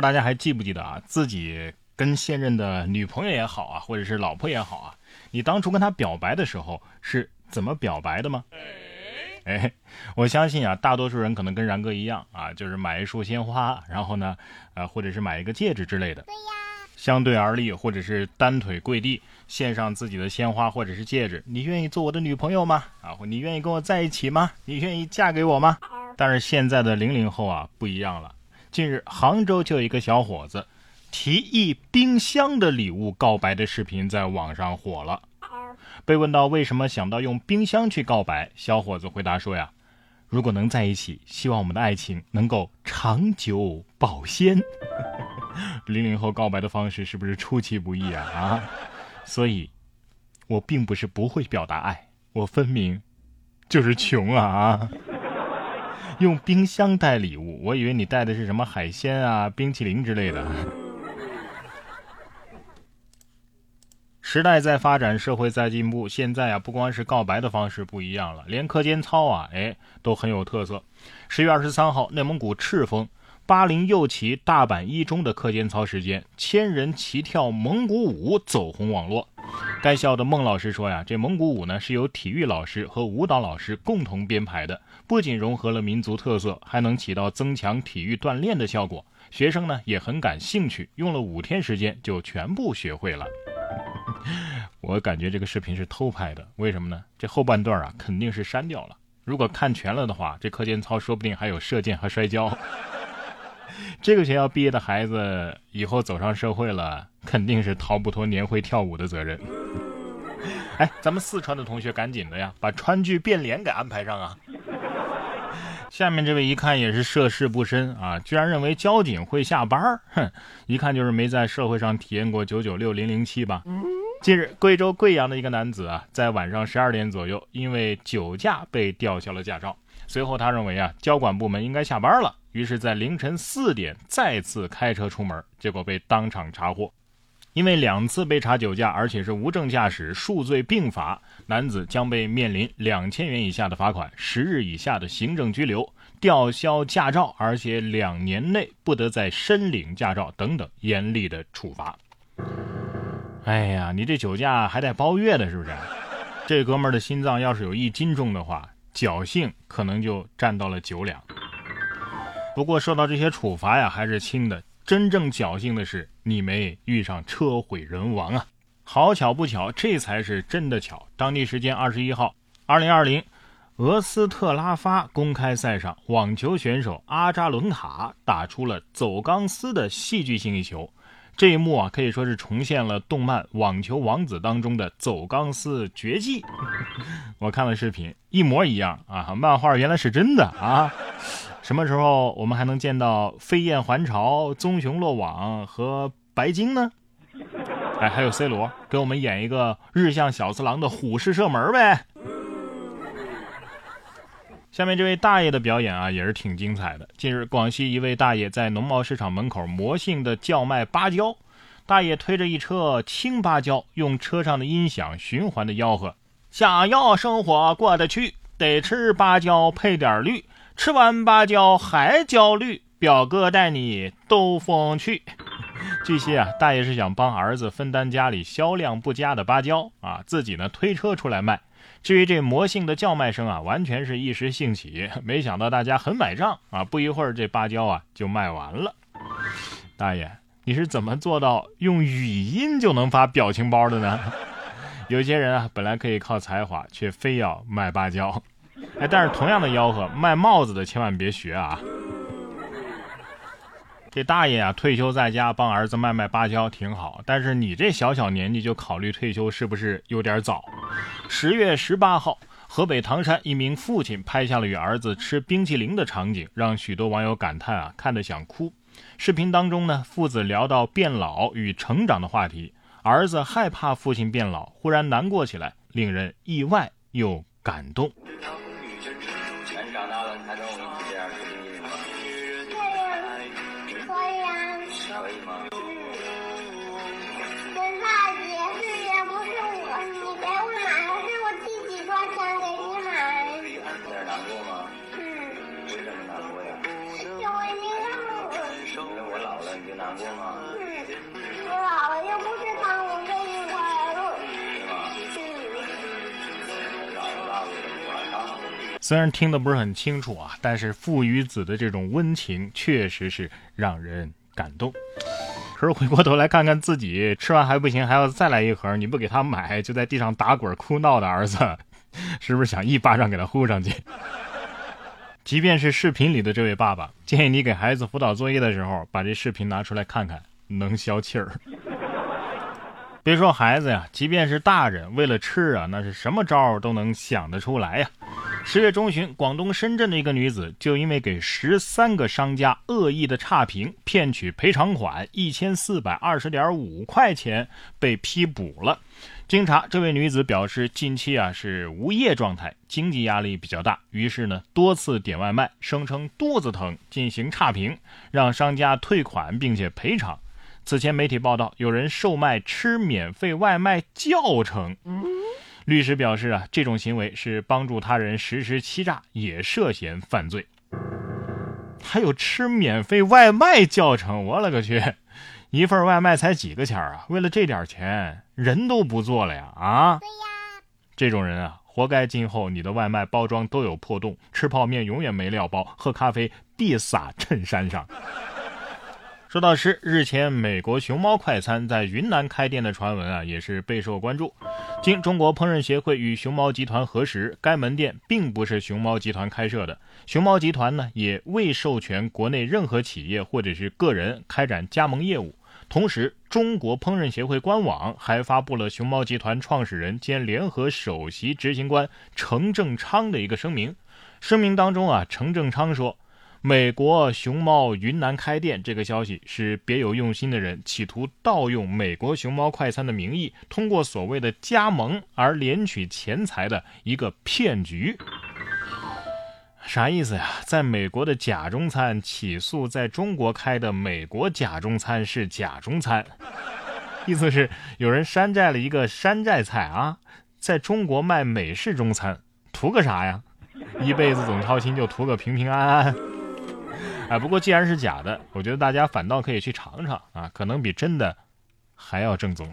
大家还记不记得啊？自己跟现任的女朋友也好啊，或者是老婆也好啊，你当初跟她表白的时候是怎么表白的吗？哎，我相信啊，大多数人可能跟然哥一样啊，就是买一束鲜花，然后呢，呃，或者是买一个戒指之类的。对呀，相对而立，或者是单腿跪地，献上自己的鲜花或者是戒指。你愿意做我的女朋友吗？啊，你愿意跟我在一起吗？你愿意嫁给我吗？但是现在的零零后啊，不一样了。近日，杭州就有一个小伙子提议冰箱的礼物告白的视频在网上火了。被问到为什么想到用冰箱去告白，小伙子回答说：“呀，如果能在一起，希望我们的爱情能够长久保鲜。”零零后告白的方式是不是出其不意啊？啊，所以，我并不是不会表达爱，我分明就是穷啊啊！用冰箱带礼物，我以为你带的是什么海鲜啊、冰淇淋之类的。时代在发展，社会在进步，现在啊，不光是告白的方式不一样了，连课间操啊，哎，都很有特色。十月二十三号，内蒙古赤峰八零右旗大阪一中的课间操时间，千人齐跳蒙古舞走红网络。该校的孟老师说呀，这蒙古舞呢是由体育老师和舞蹈老师共同编排的。不仅融合了民族特色，还能起到增强体育锻炼的效果。学生呢也很感兴趣，用了五天时间就全部学会了。我感觉这个视频是偷拍的，为什么呢？这后半段啊肯定是删掉了。如果看全了的话，这课间操说不定还有射箭和摔跤。这个学校毕业的孩子以后走上社会了，肯定是逃不脱年会跳舞的责任。哎，咱们四川的同学赶紧的呀，把川剧变脸给安排上啊！下面这位一看也是涉世不深啊，居然认为交警会下班哼，一看就是没在社会上体验过九九六零零七吧。近日，贵州贵阳的一个男子啊，在晚上十二点左右，因为酒驾被吊销了驾照。随后他认为啊，交管部门应该下班了，于是，在凌晨四点再次开车出门，结果被当场查获。因为两次被查酒驾，而且是无证驾驶，数罪并罚，男子将被面临两千元以下的罚款、十日以下的行政拘留、吊销驾照，而且两年内不得再申领驾照等等严厉的处罚。哎呀，你这酒驾还带包月的，是不是？这哥们儿的心脏要是有一斤重的话，侥幸可能就占到了九两。不过受到这些处罚呀，还是轻的。真正侥幸的是，你没遇上车毁人亡啊！好巧不巧，这才是真的巧。当地时间二十一号，二零二零俄斯特拉发公开赛上，网球选手阿扎伦卡打出了走钢丝的戏剧性一球。这一幕啊，可以说是重现了动漫《网球王子》当中的走钢丝绝技。我看了视频，一模一样啊！漫画原来是真的啊！什么时候我们还能见到飞燕还巢、棕熊落网和白鲸呢？哎，还有 C 罗给我们演一个日向小次郎的虎式射门呗。下面这位大爷的表演啊，也是挺精彩的。近日，广西一位大爷在农贸市场门口魔性的叫卖芭蕉，大爷推着一车青芭蕉，用车上的音响循环的吆喝：“想要生活过得去，得吃芭蕉配点绿。”吃完芭蕉还焦虑，表哥带你兜风去。据悉啊，大爷是想帮儿子分担家里销量不佳的芭蕉啊，自己呢推车出来卖。至于这魔性的叫卖声啊，完全是一时兴起，没想到大家很买账啊，不一会儿这芭蕉啊就卖完了。大爷，你是怎么做到用语音就能发表情包的呢？有些人啊，本来可以靠才华，却非要卖芭蕉。哎，但是同样的吆喝，卖帽子的千万别学啊！这大爷啊，退休在家帮儿子卖卖芭蕉挺好，但是你这小小年纪就考虑退休，是不是有点早？十月十八号，河北唐山一名父亲拍下了与儿子吃冰淇淋的场景，让许多网友感叹啊，看得想哭。视频当中呢，父子聊到变老与成长的话题，儿子害怕父亲变老，忽然难过起来，令人意外又感动。可以吗嗯大姐这也不是我你给我买是我自己赚钱给你买难过吗嗯为什么难过呀因为我老了你就难过吗我老了又不是虽然听的不是很清楚啊但是父与子的这种温情确实是让人感动。可是回过头来看看自己吃完还不行，还要再来一盒，你不给他买，就在地上打滚哭闹的儿子，是不是想一巴掌给他呼上去？即便是视频里的这位爸爸，建议你给孩子辅导作业的时候，把这视频拿出来看看，能消气儿。别说孩子呀，即便是大人，为了吃啊，那是什么招都能想得出来呀。十月中旬，广东深圳的一个女子就因为给十三个商家恶意的差评，骗取赔偿款一千四百二十点五块钱，被批捕了。经查，这位女子表示，近期啊是无业状态，经济压力比较大，于是呢多次点外卖，声称肚子疼，进行差评，让商家退款并且赔偿。此前媒体报道，有人售卖吃免费外卖教程。律师表示啊，这种行为是帮助他人实施欺诈，也涉嫌犯罪。还有吃免费外卖教程，我勒个去！一份外卖才几个钱啊？为了这点钱，人都不做了呀！啊？对呀。这种人啊，活该今后你的外卖包装都有破洞，吃泡面永远没料包，喝咖啡必洒衬衫上。说到吃，日前美国熊猫快餐在云南开店的传闻啊，也是备受关注。经中国烹饪协会与熊猫集团核实，该门店并不是熊猫集团开设的，熊猫集团呢也未授权国内任何企业或者是个人开展加盟业务。同时，中国烹饪协会官网还发布了熊猫集团创始人兼联合首席执行官程正昌的一个声明。声明当中啊，程正昌说。美国熊猫云南开店这个消息是别有用心的人企图盗用美国熊猫快餐的名义，通过所谓的加盟而敛取钱财的一个骗局。啥意思呀？在美国的假中餐起诉在中国开的美国假中餐是假中餐，意思是有人山寨了一个山寨菜啊，在中国卖美式中餐，图个啥呀？一辈子总操心就图个平平安安。哎，不过既然是假的，我觉得大家反倒可以去尝尝啊，可能比真的还要正宗。